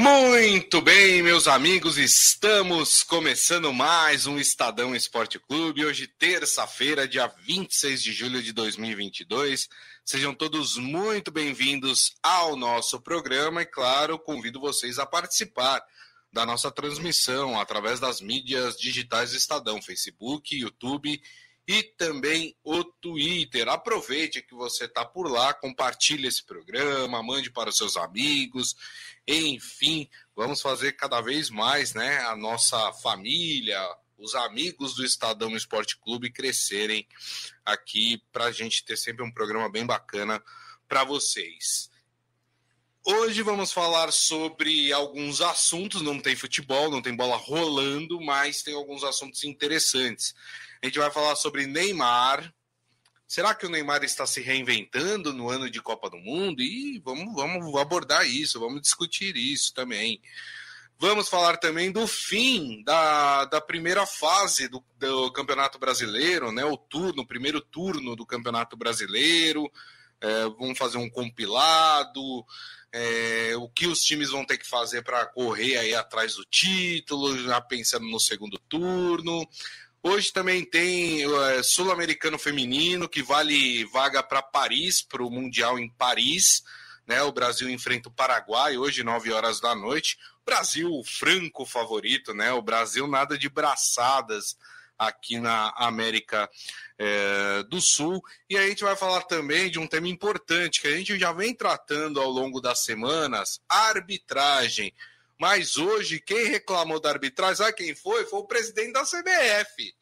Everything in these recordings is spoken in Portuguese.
Muito bem, meus amigos, estamos começando mais um Estadão Esporte Clube. Hoje, terça-feira, dia 26 de julho de 2022. Sejam todos muito bem-vindos ao nosso programa e, claro, convido vocês a participar da nossa transmissão através das mídias digitais do Estadão, Facebook, YouTube e também o Twitter. Aproveite que você está por lá, compartilhe esse programa, mande para os seus amigos, enfim, vamos fazer cada vez mais, né, a nossa família, os amigos do Estadão Esporte Clube crescerem aqui para a gente ter sempre um programa bem bacana para vocês. Hoje vamos falar sobre alguns assuntos. Não tem futebol, não tem bola rolando, mas tem alguns assuntos interessantes. A gente vai falar sobre Neymar. Será que o Neymar está se reinventando no ano de Copa do Mundo? E vamos, vamos abordar isso, vamos discutir isso também. Vamos falar também do fim da, da primeira fase do, do Campeonato Brasileiro, né? O turno, o primeiro turno do Campeonato Brasileiro. É, vamos fazer um compilado. É, o que os times vão ter que fazer para correr aí atrás do título, já pensando no segundo turno. Hoje também tem é, Sul-Americano Feminino, que vale vaga para Paris, para o Mundial em Paris. Né? O Brasil enfrenta o Paraguai hoje, 9 horas da noite. Brasil, franco favorito, né? O Brasil nada de braçadas aqui na América é, do Sul. E a gente vai falar também de um tema importante que a gente já vem tratando ao longo das semanas: arbitragem. Mas hoje, quem reclamou da arbitragem, sabe quem foi? Foi o presidente da CBF,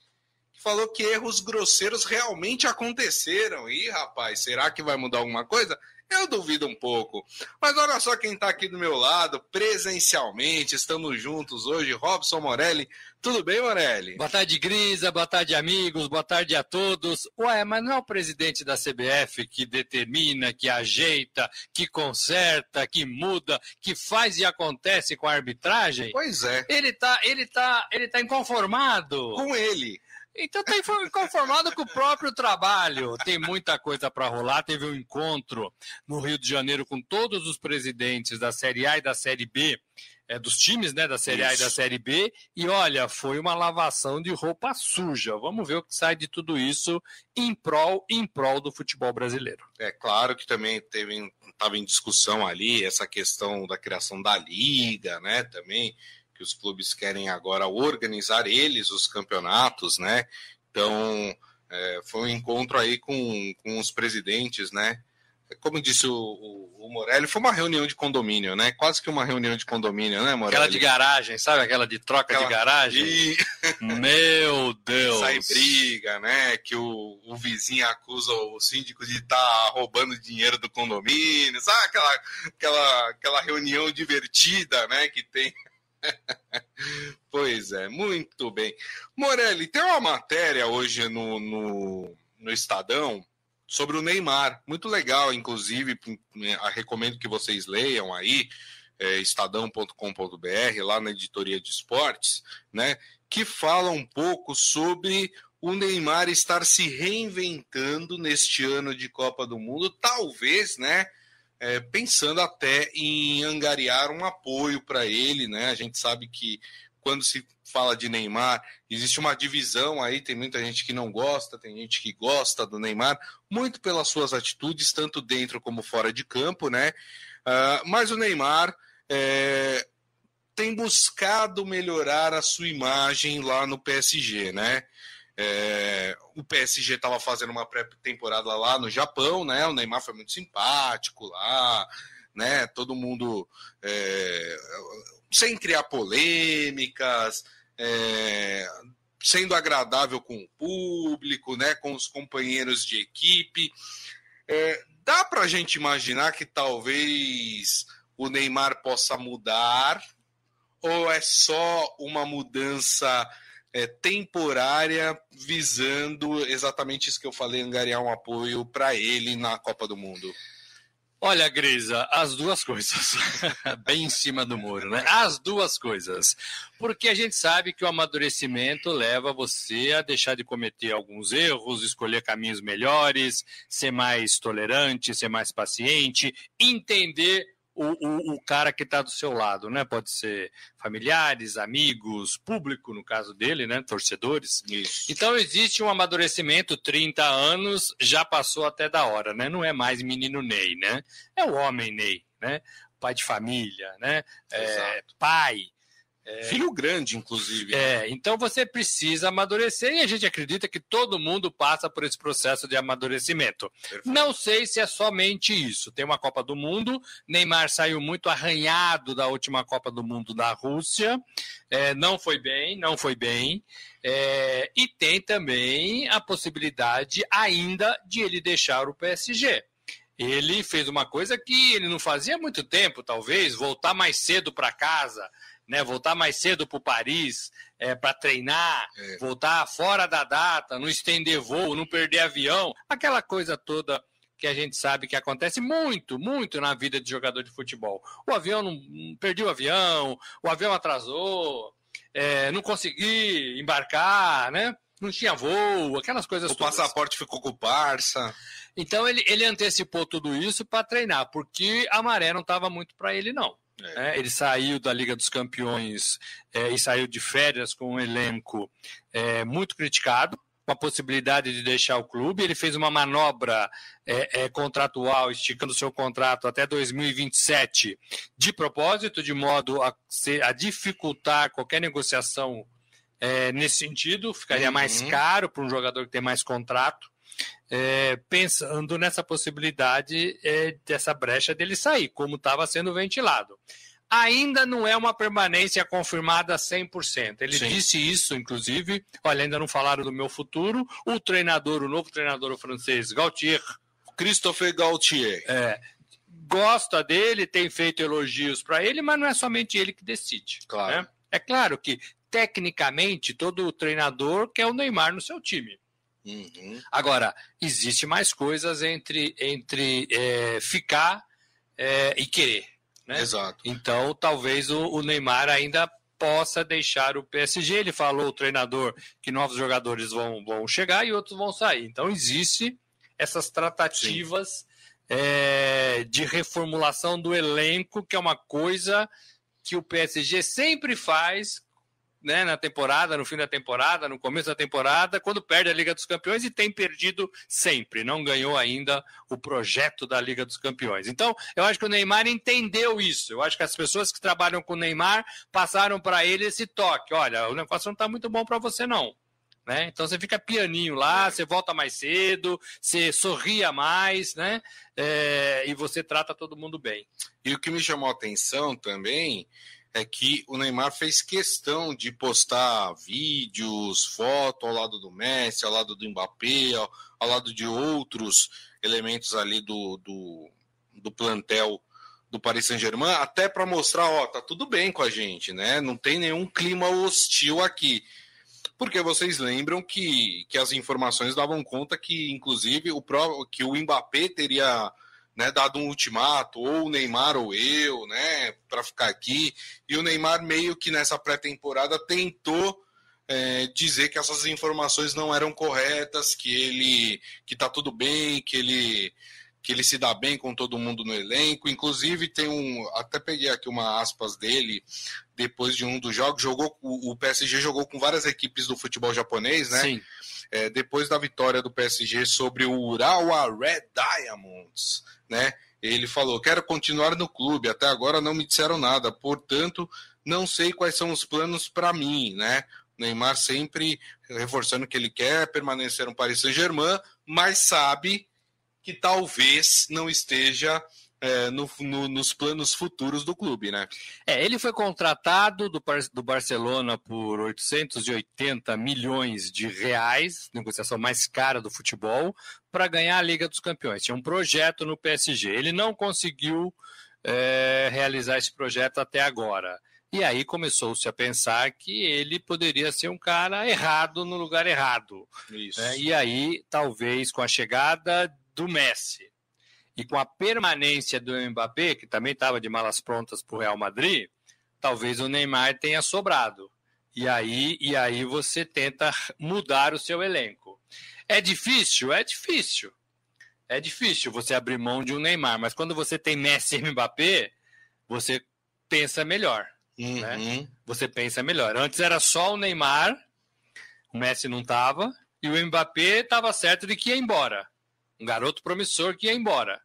que falou que erros grosseiros realmente aconteceram. E, rapaz, será que vai mudar alguma coisa? Eu duvido um pouco. Mas olha só quem está aqui do meu lado, presencialmente. Estamos juntos hoje, Robson Morelli. Tudo bem, Morelli? Boa tarde, Grisa. Boa tarde, amigos. Boa tarde a todos. Ué, mas não é o presidente da CBF que determina, que ajeita, que conserta, que muda, que faz e acontece com a arbitragem? Pois é. Ele tá, ele tá, ele tá inconformado. Com ele. Então está conformado com o próprio trabalho. Tem muita coisa para rolar. Teve um encontro no Rio de Janeiro com todos os presidentes da Série A e da Série B, é, dos times né, da Série Isso. A e da Série B. E olha, foi uma lavação de roupa suja. Vamos ver o que sai de tudo isso em prol, em prol do futebol brasileiro. É claro que também teve estava em discussão ali essa questão da criação da liga, né? Também que os clubes querem agora organizar eles os campeonatos, né? Então é, foi um encontro aí com, com os presidentes, né? Como disse o, o, o, Morelli, foi uma reunião de condomínio, né? Quase que uma reunião de condomínio, né, Morelli? Aquela de garagem, sabe? Aquela de troca Aquela... de garagem. E... Meu Deus! Sai briga, né? Que o, o vizinho acusa o síndico de estar tá roubando dinheiro do condomínio, sabe? Aquela, aquela, aquela reunião divertida, né? Que tem pois é, muito bem. Morelli, tem uma matéria hoje no, no, no Estadão sobre o Neymar. Muito legal, inclusive, recomendo que vocês leiam aí, é, estadão.com.br, lá na editoria de esportes, né? Que fala um pouco sobre o Neymar estar se reinventando neste ano de Copa do Mundo, talvez, né? é, pensando até em angariar um apoio para ele, né? A gente sabe que quando se fala de Neymar, existe uma divisão aí, tem muita gente que não gosta, tem gente que gosta do Neymar, muito pelas suas atitudes, tanto dentro como fora de campo, né? Uh, mas o Neymar é, tem buscado melhorar a sua imagem lá no PSG, né? É, o PSG estava fazendo uma pré-temporada lá no Japão, né? O Neymar foi muito simpático lá, né? Todo mundo é, sem criar polêmicas, é, sendo agradável com o público, né? Com os companheiros de equipe. É, dá para a gente imaginar que talvez o Neymar possa mudar ou é só uma mudança é, temporária visando exatamente isso que eu falei, angariar um apoio para ele na Copa do Mundo? Olha, Grisa, as duas coisas. Bem em cima do muro, né? As duas coisas. Porque a gente sabe que o amadurecimento leva você a deixar de cometer alguns erros, escolher caminhos melhores, ser mais tolerante, ser mais paciente, entender o, o, o cara que está do seu lado, né? Pode ser familiares, amigos, público, no caso dele, né? Torcedores. Isso. Então existe um amadurecimento, 30 anos, já passou até da hora, né? Não é mais menino Ney, né? É o homem Ney, né? Pai de família, né? É, pai, é, Filho grande, inclusive. É, então você precisa amadurecer e a gente acredita que todo mundo passa por esse processo de amadurecimento. Perfeito. Não sei se é somente isso. Tem uma Copa do Mundo, Neymar saiu muito arranhado da última Copa do Mundo da Rússia, é, não foi bem, não foi bem. É, e tem também a possibilidade ainda de ele deixar o PSG ele fez uma coisa que ele não fazia há muito tempo, talvez, voltar mais cedo para casa, né, voltar mais cedo para Paris é, para treinar, é. voltar fora da data, não estender voo, não perder avião, aquela coisa toda que a gente sabe que acontece muito, muito na vida de jogador de futebol. O avião não, perdeu o avião, o avião atrasou, é, não consegui embarcar, né? Não tinha voo, aquelas coisas o todas. O passaporte ficou com o Barça. Então ele, ele antecipou tudo isso para treinar, porque a maré não estava muito para ele, não. É. É, ele saiu da Liga dos Campeões é, e saiu de férias com um elenco é, muito criticado, com a possibilidade de deixar o clube. Ele fez uma manobra é, é, contratual, esticando seu contrato até 2027, de propósito, de modo a, a dificultar qualquer negociação nesse sentido. Ficaria uhum. mais caro para um jogador que tem mais contrato é, pensando nessa possibilidade é, dessa brecha dele sair, como estava sendo ventilado. Ainda não é uma permanência confirmada 100%. Ele Sim. disse isso, inclusive. Olha, ainda não falaram do meu futuro. O treinador, o novo treinador francês, Gautier. Christopher Gautier. É, gosta dele, tem feito elogios para ele, mas não é somente ele que decide. Claro. Né? É claro que, tecnicamente, todo treinador quer o Neymar no seu time. Uhum. Agora, existe mais coisas entre, entre é, ficar é, e querer. Né? Exato. Então, talvez o, o, Neymar ainda possa deixar o PSG. Ele falou, o treinador, que novos jogadores vão, vão chegar e outros vão sair. Então, existe essas tratativas é, de reformulação do elenco, que é uma coisa que o PSG sempre faz né, na temporada, no fim da temporada, no começo da temporada, quando perde a Liga dos Campeões e tem perdido sempre, não ganhou ainda o projeto da Liga dos Campeões. Então, eu acho que o Neymar entendeu isso. Eu acho que as pessoas que trabalham com o Neymar passaram para ele esse toque: olha, o negócio não está muito bom para você, não. Né? Então você fica pianinho lá, é. você volta mais cedo, você sorria mais, né? É, e você trata todo mundo bem. E o que me chamou a atenção também é que o Neymar fez questão de postar vídeos, fotos ao lado do Messi, ao lado do Mbappé, ao, ao lado de outros elementos ali do, do, do plantel do Paris Saint-Germain, até para mostrar, ó, tá tudo bem com a gente, né? Não tem nenhum clima hostil aqui. Porque vocês lembram que, que as informações davam conta que, inclusive, o que o Mbappé teria né, dado um ultimato, ou o Neymar ou eu, né, para ficar aqui. E o Neymar meio que nessa pré-temporada tentou é, dizer que essas informações não eram corretas, que ele que tá tudo bem, que ele que ele se dá bem com todo mundo no elenco. Inclusive tem um, até peguei aqui uma aspas dele depois de um dos jogos, jogou o, PSG jogou com várias equipes do futebol japonês, né? Sim. É, depois da vitória do PSG sobre o Urawa Red Diamonds, né? Ele falou: quero continuar no clube, até agora não me disseram nada, portanto, não sei quais são os planos para mim, né? Neymar sempre reforçando que ele quer permanecer no Paris Saint-Germain, mas sabe que talvez não esteja é, no, no, nos planos futuros do clube, né? É, ele foi contratado do, do Barcelona por 880 milhões de reais, negociação mais cara do futebol, para ganhar a Liga dos Campeões. Tinha um projeto no PSG. Ele não conseguiu é, realizar esse projeto até agora. E aí começou-se a pensar que ele poderia ser um cara errado no lugar errado. Isso. É, e aí, talvez com a chegada do Messi e com a permanência do Mbappé, que também estava de malas prontas para o Real Madrid, talvez o Neymar tenha sobrado. E aí, e aí você tenta mudar o seu elenco. É difícil? É difícil. É difícil você abrir mão de um Neymar, mas quando você tem Messi e Mbappé, você pensa melhor. Uhum. Né? Você pensa melhor. Antes era só o Neymar, o Messi não estava, e o Mbappé estava certo de que ia embora. Um garoto promissor que ia embora.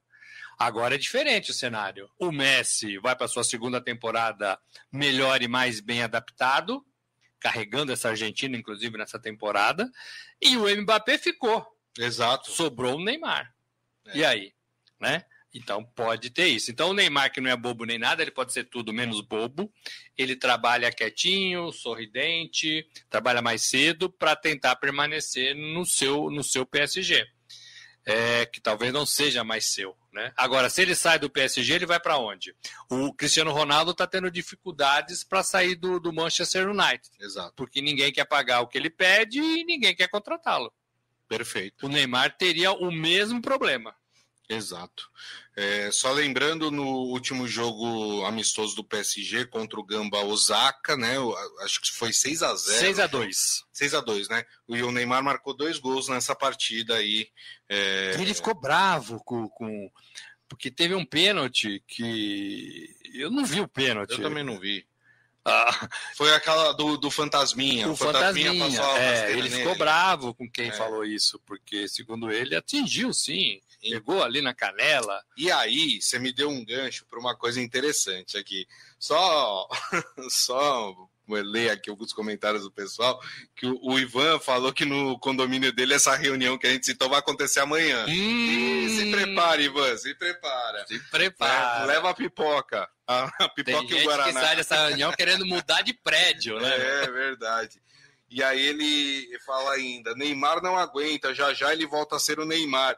Agora é diferente o cenário. O Messi vai para sua segunda temporada melhor e mais bem adaptado, carregando essa Argentina, inclusive, nessa temporada, e o Mbappé ficou. Exato. Sobrou o Neymar. É. E aí? Né? Então pode ter isso. Então o Neymar, que não é bobo nem nada, ele pode ser tudo menos bobo. Ele trabalha quietinho, sorridente, trabalha mais cedo para tentar permanecer no seu, no seu PSG. É, que talvez não seja mais seu. Né? Agora, se ele sai do PSG, ele vai para onde? O Cristiano Ronaldo está tendo dificuldades para sair do, do Manchester United. Exato. Porque ninguém quer pagar o que ele pede e ninguém quer contratá-lo. Perfeito. O Neymar teria o mesmo problema. Exato. É, só lembrando no último jogo amistoso do PSG contra o Gamba Osaka, né? Acho que foi 6 a 0 6 a 2 6 a 2 né? O Neymar marcou dois gols nessa partida aí. É... Ele ficou bravo com, com. Porque teve um pênalti que. Eu não vi o pênalti. Eu também não vi. Ah, foi aquela do, do Fantasminha. O, o Fantasminha, Fantasminha é, ele nele. ficou bravo com quem é. falou isso, porque, segundo ele, atingiu sim. Pegou ali na canela. E aí, você me deu um gancho para uma coisa interessante aqui. Só, só ler aqui alguns comentários do pessoal, que o, o, Ivan falou que no condomínio dele essa reunião que a gente citou vai acontecer amanhã. Hum, se prepare, Ivan, se prepara. Se prepara. É, leva a pipoca. A, a pipoca Tem e o Guaraná. que sai dessa reunião querendo mudar de prédio, né? É, é verdade. E aí ele fala ainda, Neymar não aguenta, já já ele volta a ser o Neymar.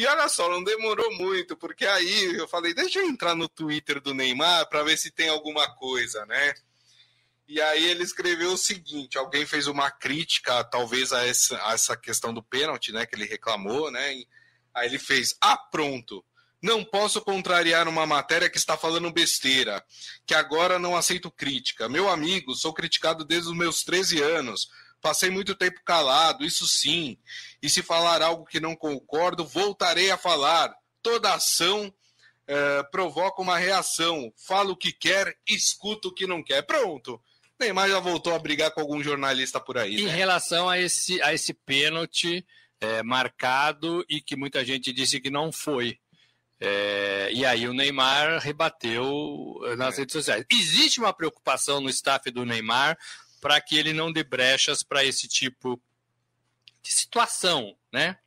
E olha só, não demorou muito, porque aí eu falei, deixa eu entrar no Twitter do Neymar para ver se tem alguma coisa, né? E aí ele escreveu o seguinte: alguém fez uma crítica, talvez, a essa, a essa questão do pênalti, né? Que ele reclamou, né? E aí ele fez: Ah, pronto. Não posso contrariar uma matéria que está falando besteira, que agora não aceito crítica. Meu amigo, sou criticado desde os meus 13 anos. Passei muito tempo calado, isso sim. E se falar algo que não concordo, voltarei a falar. Toda ação é, provoca uma reação. Fala o que quer, escuta o que não quer. Pronto. Neymar já voltou a brigar com algum jornalista por aí. Em né? relação a esse, a esse pênalti é, marcado e que muita gente disse que não foi. É, e aí o Neymar rebateu nas é. redes sociais. Existe uma preocupação no staff do Neymar para que ele não dê brechas para esse tipo de situação, né?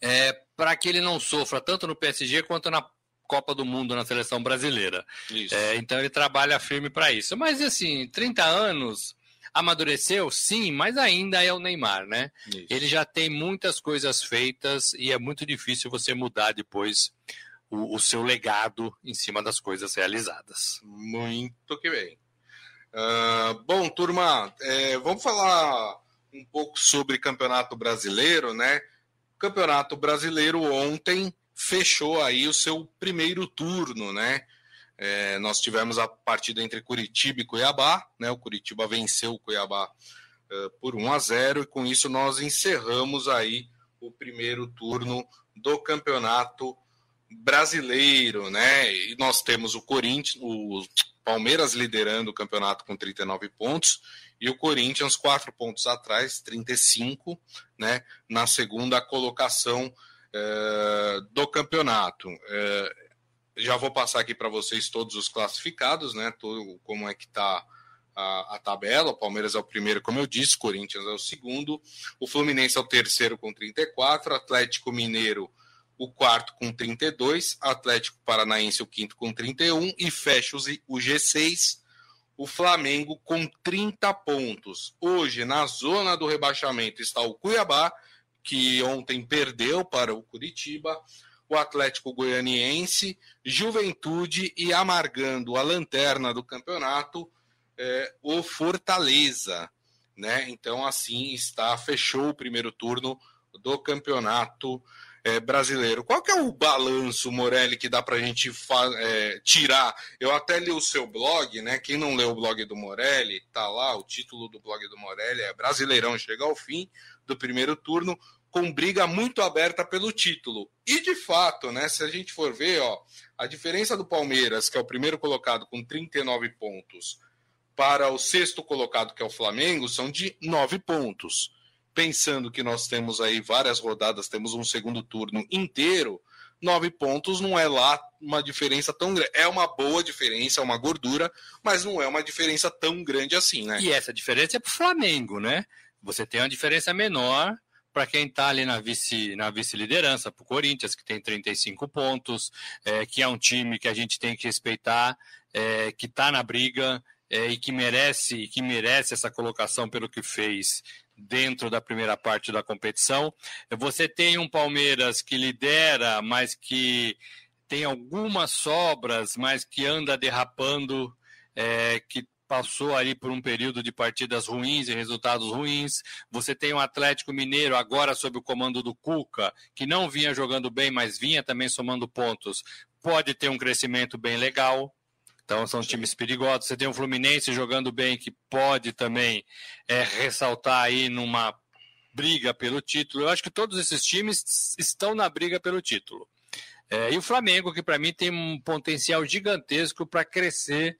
É, para que ele não sofra tanto no PSG quanto na Copa do Mundo na seleção brasileira. É, então ele trabalha firme para isso. Mas assim, 30 anos, amadureceu, sim, mas ainda é o Neymar, né? Isso. Ele já tem muitas coisas feitas e é muito difícil você mudar depois o, o seu legado em cima das coisas realizadas. Muito que bem. Uh, bom, turma, é, vamos falar um pouco sobre Campeonato Brasileiro, né? Campeonato Brasileiro ontem fechou aí o seu primeiro turno, né? É, nós tivemos a partida entre Curitiba e Cuiabá, né? O Curitiba venceu o Cuiabá uh, por 1 a 0 e com isso nós encerramos aí o primeiro turno do Campeonato Brasileiro, né? E nós temos o Corinthians, o Palmeiras liderando o campeonato com 39 pontos e o Corinthians quatro pontos atrás, 35, né, na segunda colocação é, do campeonato. É, já vou passar aqui para vocês todos os classificados, né, todo, como é que está a, a, tabela. O Palmeiras é o primeiro, como eu disse, Corinthians é o segundo, o Fluminense é o terceiro com 34, Atlético Mineiro o quarto com 32, Atlético Paranaense o quinto com 31 e fecha o G6 o Flamengo com 30 pontos. Hoje, na zona do rebaixamento, está o Cuiabá, que ontem perdeu para o Curitiba, o Atlético Goianiense, Juventude e amargando a lanterna do campeonato, é, o Fortaleza. Né? Então, assim está, fechou o primeiro turno do campeonato é, brasileiro. Qual que é o balanço, Morelli, que dá para a gente é, tirar? Eu até li o seu blog, né? Quem não leu o blog do Morelli, tá lá, o título do blog do Morelli é Brasileirão chega ao fim do primeiro turno. com briga muito aberta pelo título. E de fato, né, se a gente for ver, ó, a diferença do Palmeiras, que é o primeiro colocado com 39 pontos, para o sexto colocado, que é o Flamengo, são de 9 pontos. Pensando que nós temos aí várias rodadas, temos um segundo turno inteiro, nove pontos não é lá uma diferença tão grande. É uma boa diferença, é uma gordura, mas não é uma diferença tão grande assim, né? E essa diferença é para o Flamengo, né? Você tem uma diferença menor para quem está ali na vice na vice-liderança, para o Corinthians, que tem 35 pontos, é, que é um time que a gente tem que respeitar, é, que está na briga é, e que merece, que merece essa colocação pelo que fez dentro da primeira parte da competição. Você tem um Palmeiras que lidera, mas que tem algumas sobras, mas que anda derrapando, é, que passou ali por um período de partidas ruins e resultados ruins. Você tem o um Atlético Mineiro agora sob o comando do Cuca, que não vinha jogando bem, mas vinha também somando pontos. Pode ter um crescimento bem legal. Então são times perigosos. Você tem o Fluminense jogando bem, que pode também é, ressaltar aí numa briga pelo título. Eu acho que todos esses times estão na briga pelo título. É, e o Flamengo, que para mim tem um potencial gigantesco para crescer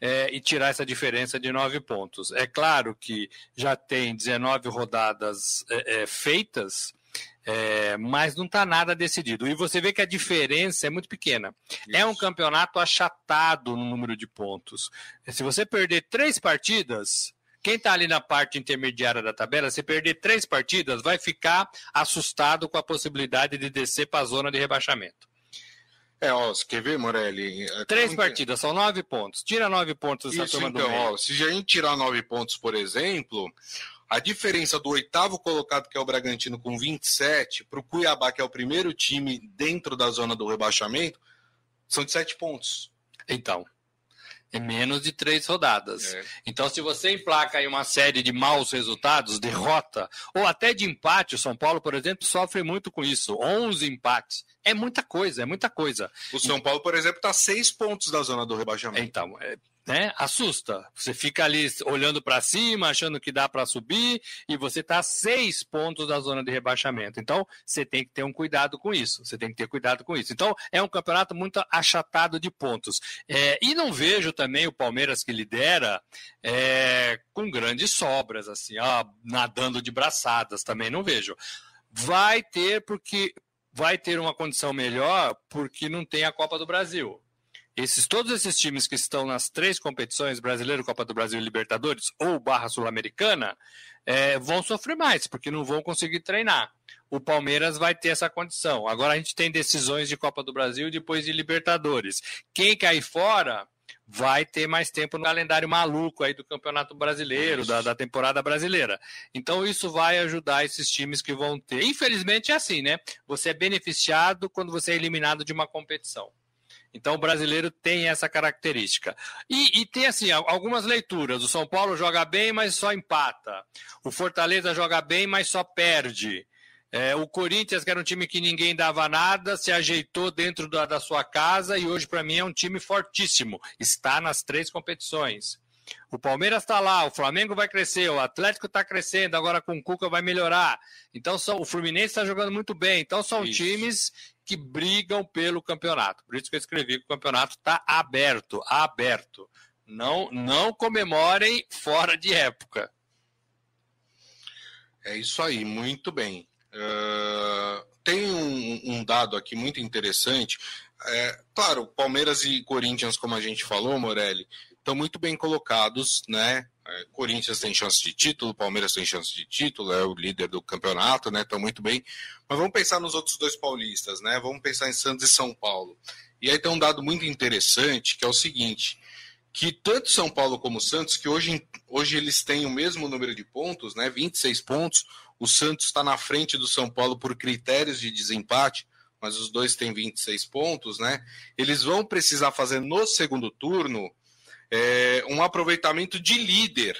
é, e tirar essa diferença de nove pontos. É claro que já tem 19 rodadas é, é, feitas, é, mas não está nada decidido. E você vê que a diferença é muito pequena. Isso. É um campeonato achatado no número de pontos. Se você perder três partidas, quem está ali na parte intermediária da tabela, se perder três partidas, vai ficar assustado com a possibilidade de descer para a zona de rebaixamento. É, ó, você quer ver, Morelli? É, três partidas, são nove pontos. Tira nove pontos dessa Isso, turma então, do meio. Ó, se a gente tirar nove pontos, por exemplo, a diferença do oitavo colocado, que é o Bragantino, com 27, para o Cuiabá, que é o primeiro time dentro da zona do rebaixamento, são de sete pontos. Então, é menos de três rodadas. É. Então, se você emplaca aí uma série de maus resultados, derrota, ou até de empate, o São Paulo, por exemplo, sofre muito com isso. 11 empates. É muita coisa, é muita coisa. O São Paulo, por exemplo, está seis pontos da zona do rebaixamento. Então, é, né? Assusta. Você fica ali olhando para cima, achando que dá para subir, e você está seis pontos da zona de rebaixamento. Então, você tem que ter um cuidado com isso. Você tem que ter cuidado com isso. Então, é um campeonato muito achatado de pontos. É, e não vejo também o Palmeiras que lidera é, com grandes sobras, assim, ó, nadando de braçadas. Também não vejo. Vai ter, porque vai ter uma condição melhor, porque não tem a Copa do Brasil esses todos esses times que estão nas três competições, Brasileiro, Copa do Brasil e Libertadores, ou Barra Sul-Americana, é, vão sofrer mais, porque não vão conseguir treinar. O Palmeiras vai ter essa condição. Agora a gente tem decisões de Copa do Brasil e depois de Libertadores. Quem cair fora vai ter mais tempo no calendário maluco aí do Campeonato Brasileiro, da, da, temporada brasileira. Então isso vai ajudar esses times que vão ter. Infelizmente é assim, né? Você é beneficiado quando você é eliminado de uma competição. Então o brasileiro tem essa característica. E, e, tem assim algumas leituras. O São Paulo joga bem, mas só empata. O Fortaleza joga bem, mas só perde. É, o Corinthians, que era um time que ninguém dava nada, se ajeitou dentro da, da sua casa e hoje, para mim, é um time fortíssimo. Está nas três competições. O Palmeiras está lá, o Flamengo vai crescer, o Atlético está crescendo, agora com o Cuca vai melhorar. Então são, o Fluminense está jogando muito bem. Então são Isso. times que brigam pelo campeonato. Por isso que eu escrevi que o campeonato está aberto, aberto. Não, não comemorem fora de época. É isso aí, muito bem. Uh, tem um, um, dado aqui muito interessante. É, claro, Palmeiras e Corinthians, como a gente falou, Morelli, estão muito bem colocados, né? É, Corinthians tem chance de título, Palmeiras tem chance de título, é o líder do campeonato, né? Estão muito bem. Mas vamos pensar nos outros dois paulistas, né? Vamos pensar em Santos e São Paulo. E aí tem um dado muito interessante, que é o seguinte, que tanto São Paulo como Santos, que hoje, hoje eles têm o mesmo número de pontos, né? 26 pontos. O Santos está na frente do São Paulo por critérios de desempate, mas os dois têm 26 pontos, né? Eles vão precisar fazer no segundo turno é, um aproveitamento de líder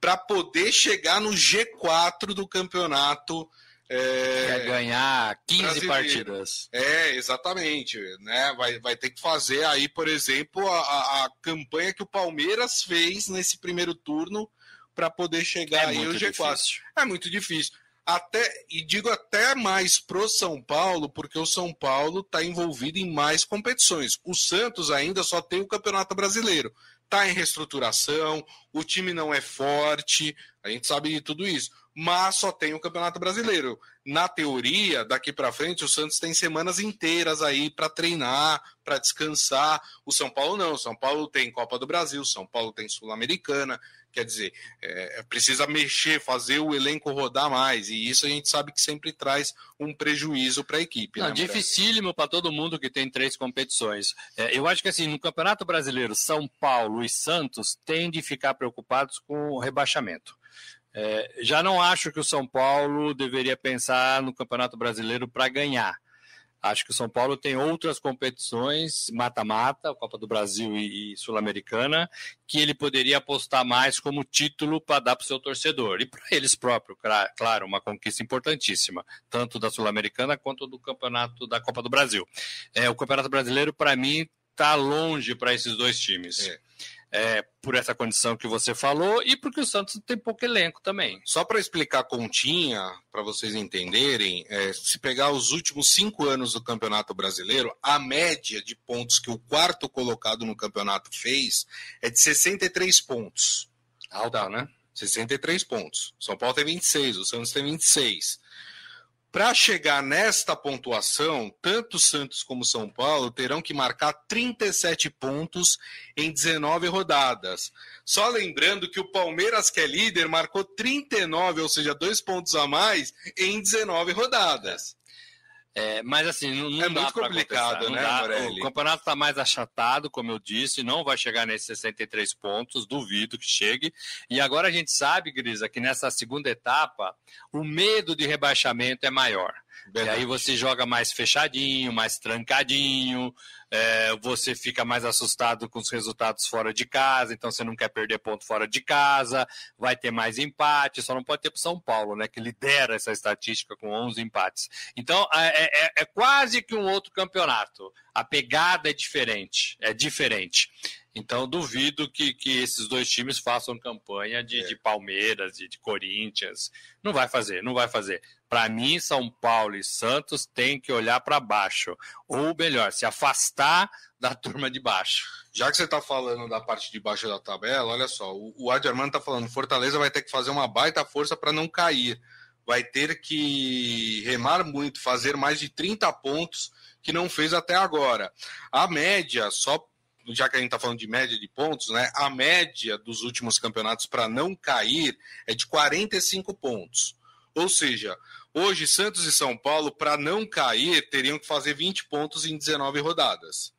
para poder chegar no G4 do campeonato. É, ganhar 15 brasileiro. partidas. É, exatamente. Né? Vai, vai ter que fazer aí, por exemplo, a, a campanha que o Palmeiras fez nesse primeiro turno para poder chegar é aí ao G4. Difícil. É muito difícil. até e digo até mais pro São Paulo, porque o São Paulo está envolvido em mais competições. O Santos ainda só tem o Campeonato Brasileiro, está em reestruturação, o time não é forte, a gente sabe de tudo isso, mas só tem o Campeonato Brasileiro. Na teoria, daqui para frente, o Santos tem semanas inteiras aí para treinar, para descansar. O São Paulo não. O São Paulo tem Copa do Brasil, São Paulo tem Sul-Americana. Quer dizer, é, precisa mexer, fazer o elenco rodar mais, e isso a gente sabe que sempre traz um prejuízo para a equipe. Não, né, dificílimo para todo mundo que tem três competições. É, eu acho que assim, no Campeonato Brasileiro, São Paulo e Santos têm de ficar preocupados com o rebaixamento. É, já não acho que o São Paulo deveria pensar no Campeonato Brasileiro para ganhar. Acho que o São Paulo tem outras competições, mata-mata, Copa do Brasil e, e Sul-Americana, que ele poderia apostar mais como título para dar para o seu torcedor. E para eles próprios, claro, uma conquista importantíssima, tanto da Sul-Americana quanto do campeonato da Copa do Brasil. É, o Campeonato Brasileiro, para mim, está longe para esses dois times. É é, por essa condição que você falou e porque o Santos tem pouco elenco também. Só para explicar a continha, para vocês entenderem, é, se pegar os últimos cinco anos do Campeonato Brasileiro, a média de pontos que o quarto colocado no campeonato fez é de 63 pontos. Alta, né? 63 pontos. São Paulo tem 26, o Santos tem 26. Para chegar nesta pontuação, tanto Santos como São Paulo terão que marcar 37 pontos em 19 rodadas. Só lembrando que o Palmeiras, que é líder, marcou 39, ou seja, dois pontos a mais em 19 rodadas. É, mas assim, não, não é muito complicado, né, dá, O campeonato está mais achatado, como eu disse, não vai chegar nesses 63 pontos, duvido que chegue. E agora a gente sabe, Grisa, que nessa segunda etapa o medo de rebaixamento é maior. Verdade. E aí você joga mais fechadinho, mais trancadinho, é, você fica mais assustado com os resultados fora de casa, então você não quer perder ponto fora de casa, vai ter mais empate, só não pode ter para São Paulo, né, que lidera essa estatística com 11 empates. Então é, é, é quase que um outro campeonato. A pegada é diferente, é diferente. Então, duvido que, que esses dois times façam campanha de, é. de Palmeiras e de, de Corinthians. Não vai fazer, não vai fazer. Para mim, São Paulo e Santos têm que olhar para baixo. Ou melhor, se afastar da turma de baixo. Já que você está falando da parte de baixo da tabela, olha só, o, o Adi Armando está falando, Fortaleza vai ter que fazer uma baita força para não cair. Vai ter que remar muito, fazer mais de 30 pontos que não fez até agora. A média, só já que a gente está falando de média de pontos, né? A média dos últimos campeonatos para não cair é de 45 pontos. Ou seja, hoje Santos e São Paulo, para não cair, teriam que fazer 20 pontos em 19 rodadas.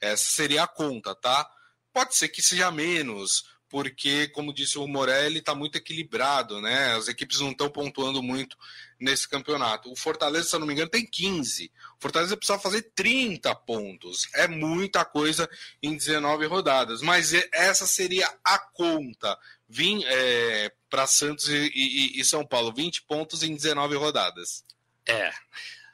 Essa seria a conta, tá? Pode ser que seja menos, porque, como disse o Morelli, está muito equilibrado, né? As equipes não estão pontuando muito nesse campeonato. O Fortaleza, se eu não me engano, tem 15. O Fortaleza precisa fazer 30 pontos. É muita coisa em 19 rodadas. Mas essa seria a conta. Vim é, para Santos e, e, e São Paulo, 20 pontos em 19 rodadas. É.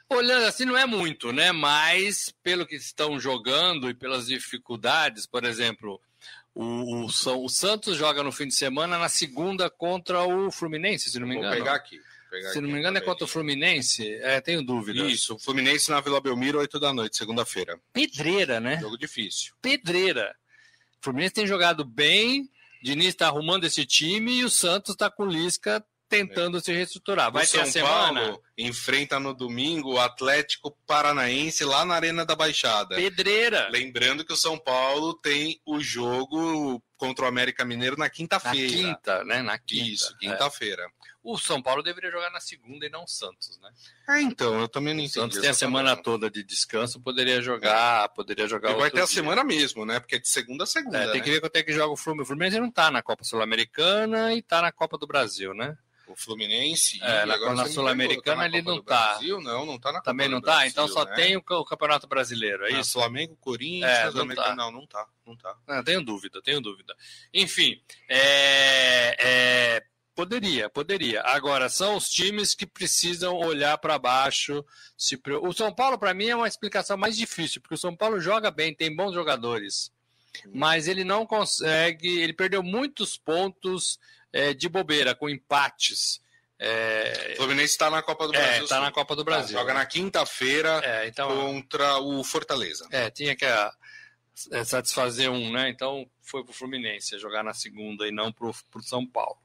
Olhando assim, não é muito, né? Mas pelo que estão jogando e pelas dificuldades, por exemplo, o, o, o, Santos joga no fim de semana na segunda contra o Fluminense, se não me engano. Vou pegar aqui. Se não me engano, é contra o Fluminense. É, tenho dúvida. Isso, Fluminense na Vila Belmiro, 8 da noite, segunda-feira. Pedreira, né? Jogo difícil. Pedreira. O Fluminense tem jogado bem, Diniz está arrumando esse time e o Santos está com Lisca tentando é. se reestruturar. Vai o ter São a semana. Paulo enfrenta no domingo o Atlético Paranaense lá na Arena da Baixada. Pedreira. Lembrando que o São Paulo tem o jogo contra o América Mineiro na quinta-feira. Na quinta, né? Na quinta. Isso, quinta-feira. É. O São Paulo deveria jogar na segunda e não o Santos, né? É, então, eu também não entendi. O Santos tem a semana toda de descanso, poderia jogar, é. poderia jogar. vai ter dia. a semana mesmo, né? Porque é de segunda a segunda. É, tem né? que ver quanto é que joga o Fluminense. O Fluminense não tá na Copa Sul-Americana e tá na Copa do Brasil, né? o Fluminense. É, na, na Sul-Americana ele não tá. Brasil, não, não tá na Também Copa não tá? Brasil, então só né? tem o, o, Campeonato Brasileiro, é isso? Flamengo, Corinthians, é, não, tá. não, não tá. Não tá. Não, tenho dúvida, tenho dúvida. Enfim, é, é, poderia, poderia. Agora, são os times que precisam olhar para baixo. Se, o São Paulo, para mim, é uma explicação mais difícil, porque o São Paulo joga bem, tem bons jogadores. Mas ele não consegue, ele perdeu muitos pontos é, de bobeira, com empates. É... O Fluminense está na Copa do é, Brasil. Está na Copa do Brasil. Tá, joga na quinta-feira é, então... contra o Fortaleza. É, tinha que é, satisfazer um, né? Então foi para o Fluminense jogar na segunda e não para o São Paulo.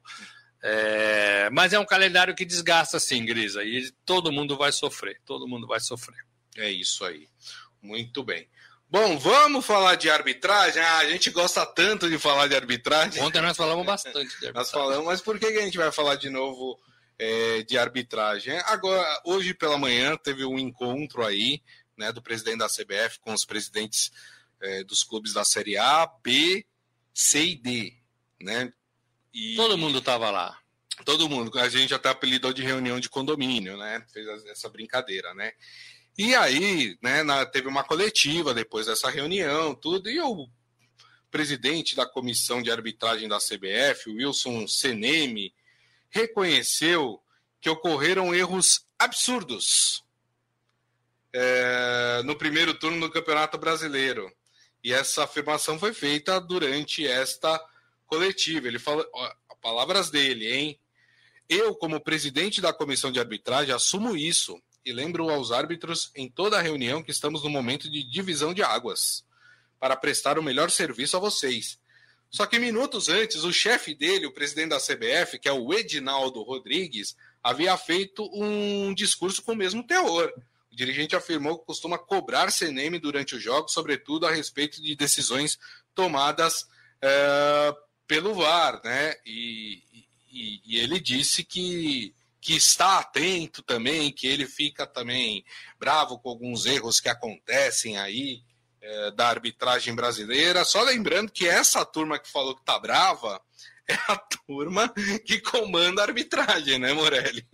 É, mas é um calendário que desgasta, sim, Grisa, e todo mundo vai sofrer. Todo mundo vai sofrer. É isso aí. Muito bem. Bom, vamos falar de arbitragem? Ah, a gente gosta tanto de falar de arbitragem. Ontem nós falamos bastante de arbitragem. nós falamos, mas por que a gente vai falar de novo é, de arbitragem? Agora, hoje pela manhã teve um encontro aí, né, do presidente da CBF com os presidentes é, dos clubes da Série A, B, C e D, né? E... Todo mundo estava lá. Todo mundo. A gente até apelidou de reunião de condomínio, né? Fez essa brincadeira, né? E aí, né, na, teve uma coletiva depois dessa reunião, tudo, e o presidente da comissão de arbitragem da CBF, Wilson Seneme, reconheceu que ocorreram erros absurdos é, no primeiro turno do Campeonato Brasileiro. E essa afirmação foi feita durante esta coletiva. Ele falou, palavras dele, hein? Eu, como presidente da comissão de arbitragem, assumo isso e lembro aos árbitros em toda a reunião que estamos no momento de divisão de águas para prestar o melhor serviço a vocês. Só que minutos antes, o chefe dele, o presidente da CBF, que é o Edinaldo Rodrigues, havia feito um discurso com o mesmo teor. O dirigente afirmou que costuma cobrar CNM durante os jogos, sobretudo a respeito de decisões tomadas é, pelo VAR, né? E, e, e ele disse que que está atento também, que ele fica também bravo com alguns erros que acontecem aí é, da arbitragem brasileira. Só lembrando que essa turma que falou que tá brava é a turma que comanda a arbitragem, né, Morelli?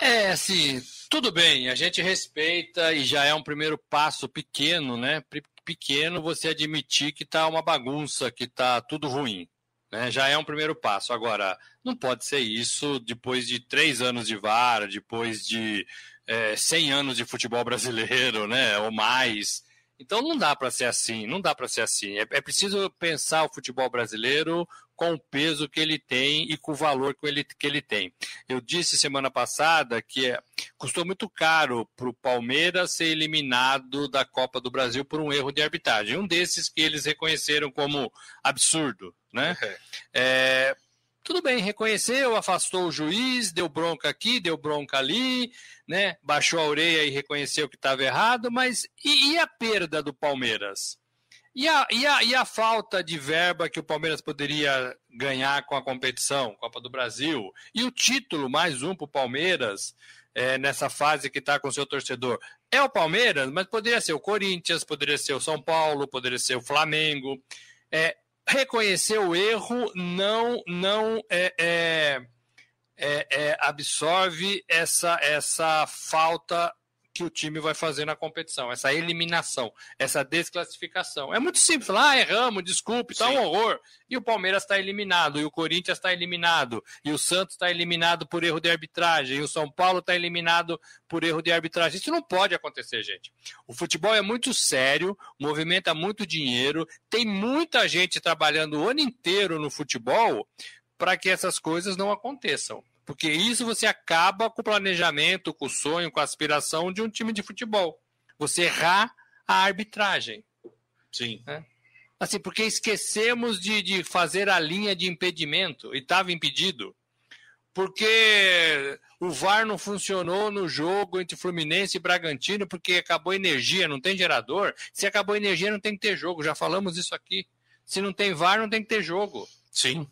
É, assim, tudo bem, a gente respeita e já é um primeiro passo pequeno, né? Pequeno você admitir que tá uma bagunça, que tá tudo ruim. Né? Já é um primeiro passo. Agora, não pode ser isso depois de três anos de VAR, depois de é, 100 anos de futebol brasileiro, né? ou mais. Então não dá para ser assim, não dá para ser assim. É, é, preciso pensar o futebol brasileiro com o peso que ele tem e com o valor que ele, que ele tem. Eu disse semana passada que é, custou muito caro para o Palmeiras ser eliminado da Copa do Brasil por um erro de arbitragem. Um desses que eles reconheceram como absurdo. Né? É, é tudo bem, reconheceu, afastou o juiz, deu bronca aqui, deu bronca ali, né? Baixou a orelha e reconheceu que estava errado, mas e, e, a perda do Palmeiras? E a, e, a, e a falta de verba que o Palmeiras poderia ganhar com a competição, Copa do Brasil? E o título, mais um para o Palmeiras, é, nessa fase que está com o seu torcedor? É o Palmeiras, mas poderia ser o Corinthians, poderia ser o São Paulo, poderia ser o Flamengo. É, reconhecer o erro não não é, é, é, é, absorve essa, essa falta que o time vai fazer na competição, essa eliminação, essa desclassificação. É muito simples, lá ah, erramos, desculpe, está um horror. E o Palmeiras está eliminado, e o Corinthians está eliminado, e o Santos está eliminado por erro de arbitragem, e o São Paulo está eliminado por erro de arbitragem. Isso não pode acontecer, gente. O futebol é muito sério, movimenta muito dinheiro, tem muita gente trabalhando o ano inteiro no futebol para que essas coisas não aconteçam. Porque isso você acaba com o planejamento, com o sonho, com a aspiração de um time de futebol. Você errar a arbitragem. Sim. Né? Assim, porque esquecemos de, de fazer a linha de impedimento e estava impedido. Porque o VAR não funcionou no jogo entre Fluminense e Bragantino porque acabou energia, não tem gerador. Se acabou energia, não tem que ter jogo. Já falamos isso aqui. Se não tem VAR, não tem que ter jogo. Sim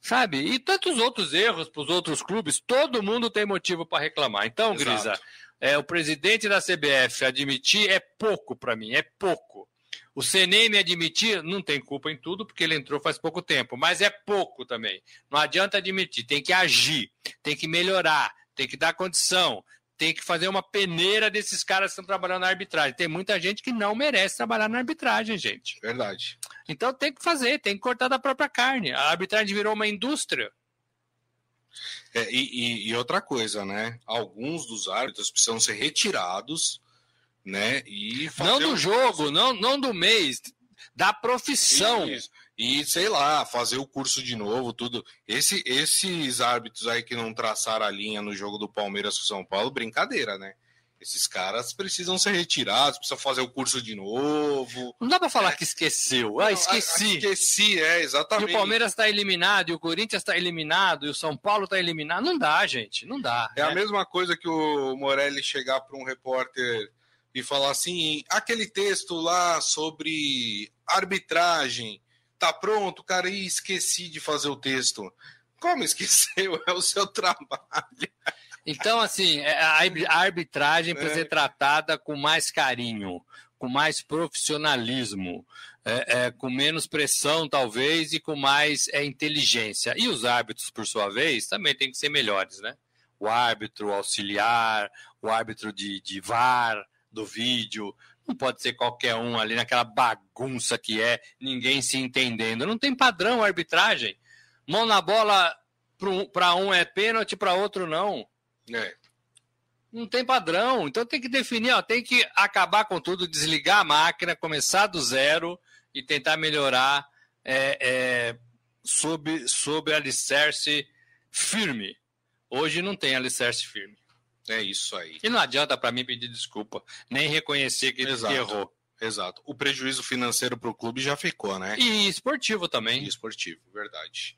sabe? E tantos outros erros para os outros clubes, todo mundo tem motivo para reclamar. Então, Exato. Grisa, é, o presidente da CBF admitir é pouco para mim, é pouco. O CNM admitir não tem culpa em tudo, porque ele entrou faz pouco tempo, mas é pouco também. Não adianta admitir, tem que agir, tem que melhorar, tem que dar condição, tem que fazer uma peneira desses caras que estão trabalhando na arbitragem. Tem muita gente que não merece trabalhar na arbitragem, gente. Verdade. Então tem que fazer, tem que cortar da própria carne. A arbitragem virou uma indústria. É, e, e, outra coisa, né? Alguns dos árbitros precisam ser retirados, né? E não do jogo, não, não do mês, da profissão. Isso. E, sei lá, fazer o curso de novo, tudo. Esse, esses árbitros aí que não traçaram a linha no jogo do Palmeiras com São Paulo, brincadeira, né? Esses caras precisam ser retirados, precisam fazer o curso de novo. Não dá para falar é. que esqueceu. Ah, esqueci. esqueci, é, exatamente. E o Palmeiras está eliminado, e o Corinthians está eliminado, e o São Paulo está eliminado. Não dá, gente, não dá. É né? a mesma coisa que o Morelli chegar para um repórter e falar assim: aquele texto lá sobre arbitragem, tá pronto, cara, e esqueci de fazer o texto. Como esqueceu? É o seu trabalho. Então, assim, é, a arbitragem precisa ser é. tratada com mais carinho, com mais profissionalismo, é, é, com menos pressão, talvez, e com mais é, inteligência. E os árbitros, por sua vez, também têm que ser melhores, né? O árbitro auxiliar, o árbitro de, de VAR, do vídeo, não pode ser qualquer um ali naquela bagunça que é, ninguém se entendendo. Não tem padrão arbitragem. Mão na bola para um é pênalti, para outro não. É. Não tem padrão. Então tem que definir, ó, tem que acabar com tudo, desligar a máquina, começar do zero e tentar melhorar é, é, sob, sob alicerce firme. Hoje não tem alicerce firme. É isso aí. E não adianta para mim pedir desculpa, nem reconhecer que, Exato. errou. Exato. O prejuízo financeiro para o clube já ficou, né? E esportivo também. E esportivo, verdade.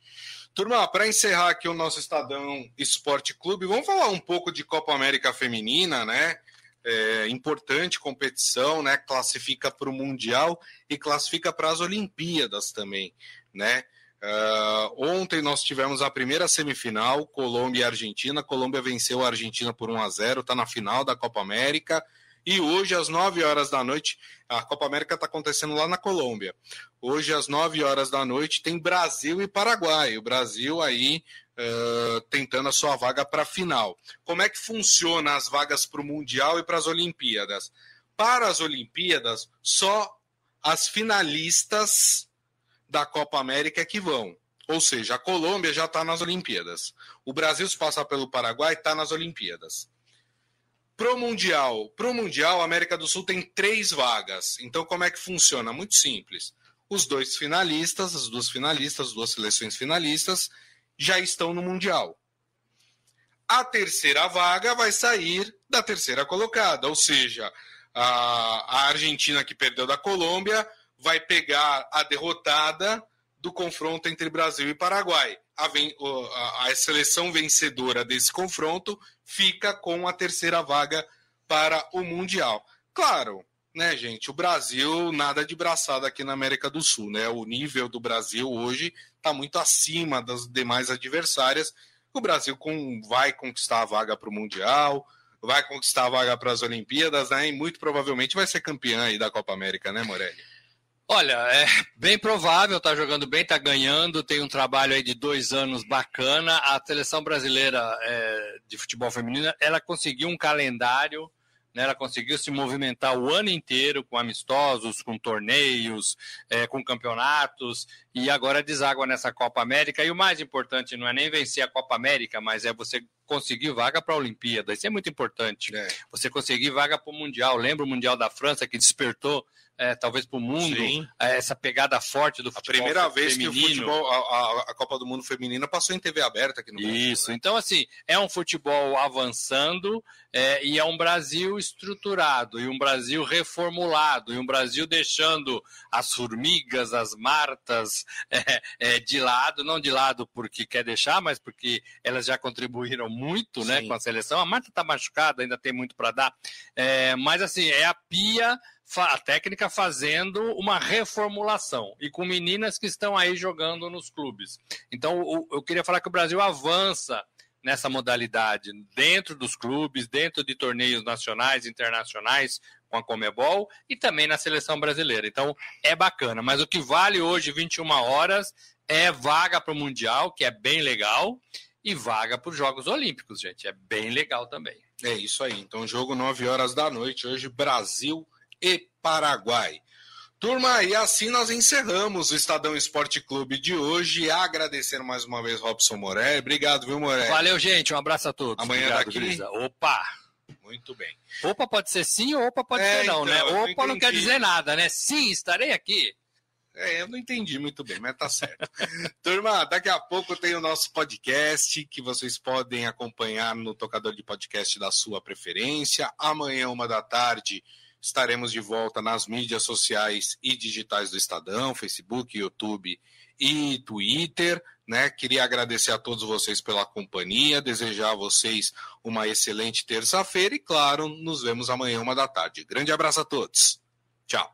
Turma, para encerrar aqui o nosso Estadão Esporte Clube, vamos falar um pouco de Copa América Feminina, né? É, importante competição, né? Classifica para o Mundial e classifica para as Olimpíadas também, né? Uh, ontem nós tivemos a primeira semifinal, Colômbia e Argentina. Colômbia venceu a Argentina por 1 a 0, está na final da Copa América. E hoje, às 9 horas da noite, a Copa América está acontecendo lá na Colômbia. Hoje, às 9 horas da noite, tem Brasil e Paraguai. O Brasil aí uh, tentando a sua vaga para a final. Como é que funciona as vagas para o Mundial e para as Olimpíadas? Para as Olimpíadas, só as finalistas da Copa América que vão. Ou seja, a Colômbia já está nas Olimpíadas. O Brasil, se passar pelo Paraguai, está nas Olimpíadas. Pro Mundial, pro Mundial, a América do Sul tem três vagas. Então, como é que funciona? Muito simples. Os dois finalistas, as duas finalistas, as duas seleções finalistas, já estão no Mundial. A terceira vaga vai sair da terceira colocada, ou seja, a Argentina que perdeu da Colômbia vai pegar a derrotada do confronto entre Brasil e Paraguai. A, a, a, seleção vencedora desse confronto fica com a terceira vaga para o Mundial. Claro, né, gente? O Brasil nada de braçada aqui na América do Sul, né? O nível do Brasil hoje está muito acima das demais adversárias. O Brasil com, vai conquistar a vaga para o Mundial, vai conquistar a vaga para as Olimpíadas, né? E muito provavelmente vai ser campeã aí da Copa América, né, Morelli? Olha, é bem provável, tá jogando bem, tá ganhando, tem um trabalho aí de dois anos bacana. A seleção brasileira é, de futebol feminino, ela conseguiu um calendário, né, ela conseguiu se movimentar o ano inteiro com amistosos, com torneios, é, com campeonatos, e agora deságua nessa Copa América. E o mais importante não é nem vencer a Copa América, mas é você conseguir vaga para a Olimpíada. Isso é muito importante. É. Você conseguir vaga para o Mundial. Lembra o Mundial da França que despertou é, talvez para o mundo, é, essa pegada forte do futebol. A primeira vez feminino. que o futebol, a, a, Copa do Mundo feminina passou em TV aberta aqui no Brasil. Isso, né? então assim, é um futebol avançando é, e é um Brasil estruturado, e um Brasil reformulado, e um Brasil deixando as formigas, as martas é, é, de lado, não de lado porque quer deixar, mas porque elas já contribuíram muito né, com a seleção. A Marta está machucada, ainda tem muito para dar, é, mas assim, é a pia a técnica fazendo uma reformulação e com meninas que estão aí jogando nos clubes. Então, eu queria falar que o Brasil avança nessa modalidade dentro dos clubes, dentro de torneios nacionais, internacionais com a Comebol e também na seleção brasileira. Então, é bacana. Mas o que vale hoje, 21 horas, é vaga para o Mundial, que é bem legal, e vaga para os Jogos Olímpicos, gente. É bem legal também. É isso aí. Então, jogo 9 horas da noite, hoje, Brasil e Paraguai. Turma, e assim nós encerramos o Estadão Esporte Clube de hoje. Agradecer mais uma vez Robson Moré. Obrigado, viu, Moré? Valeu, gente. Um abraço a todos. Amanhã Obrigado, daqui. Grisa. Opa! Muito bem. Opa pode ser sim ou opa pode é, ser não, né? então, né? Opa não quer dizer nada, né? Sim, estarei aqui. É, eu não entendi muito bem, mas tá certo. Turma, daqui a pouco tem o nosso podcast que vocês podem acompanhar no tocador de podcast da sua preferência. Amanhã, uma da tarde, estaremos de volta nas mídias sociais e digitais do Estadão, Facebook, YouTube e Twitter. Né? Queria agradecer a todos vocês pela companhia, desejar a vocês uma excelente terça-feira e, claro, nos vemos amanhã, uma da tarde. Grande abraço a todos. Tchau.